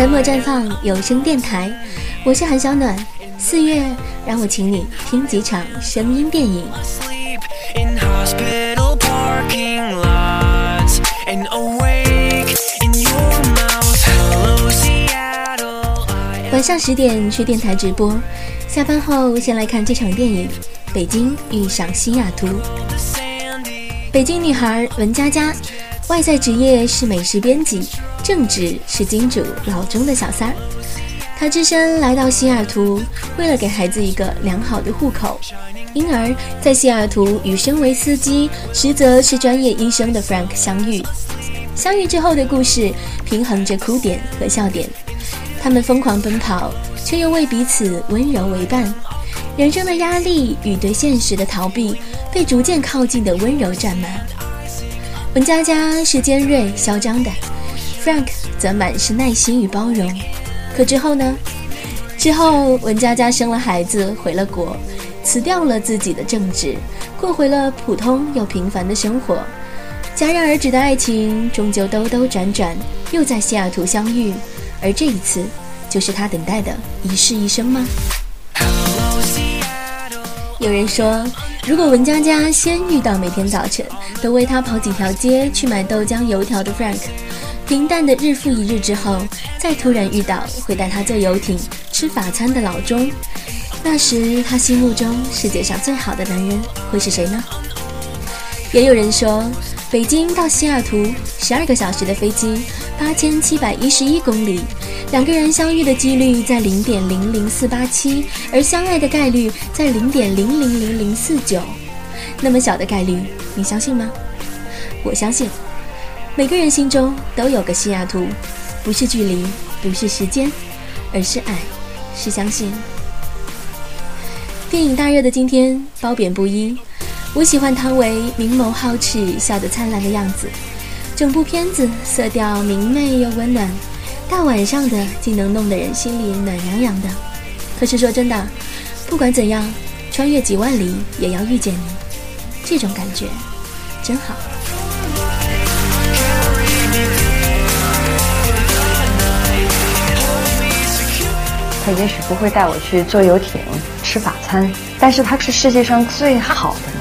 三墨绽放有声电台，我是韩小暖。四月，让我请你听几场声音电影。晚上十点去电台直播，下班后先来看这场电影《北京遇上西雅图》。北京女孩文佳佳，外在职业是美食编辑，正职是金主老钟的小三儿。她只身来到西雅图，为了给孩子一个良好的户口，因而，在西雅图与身为司机，实则是专业医生的 Frank 相遇。相遇之后的故事，平衡着哭点和笑点。他们疯狂奔跑，却又为彼此温柔为伴。人生的压力与对现实的逃避。被逐渐靠近的温柔占满。文佳佳是尖锐嚣张的，Frank 则满是耐心与包容。可之后呢？之后文佳佳生了孩子，回了国，辞掉了自己的正职，过回了普通又平凡的生活。戛然而止的爱情，终究兜兜转转，又在西雅图相遇。而这一次，就是他等待的一世一生吗？有人说。如果文佳佳先遇到每天早晨都为他跑几条街去买豆浆油条的 Frank，平淡的日复一日之后，再突然遇到会带他坐游艇吃法餐的老钟，那时他心目中世界上最好的男人会是谁呢？也有人说，北京到西雅图十二个小时的飞机，八千七百一十一公里。两个人相遇的几率在零点零零四八七，而相爱的概率在零点零零零零四九，那么小的概率，你相信吗？我相信，每个人心中都有个西雅图，不是距离，不是时间，而是爱，是相信。电影大热的今天，褒贬不一。我喜欢汤唯明眸皓齿、笑得灿烂的样子，整部片子色调明媚又温暖。大晚上的，竟能弄得人心里暖洋洋的。可是说真的，不管怎样，穿越几万里也要遇见你，这种感觉真好。他也许不会带我去坐游艇、吃法餐，但是他是世界上最好的。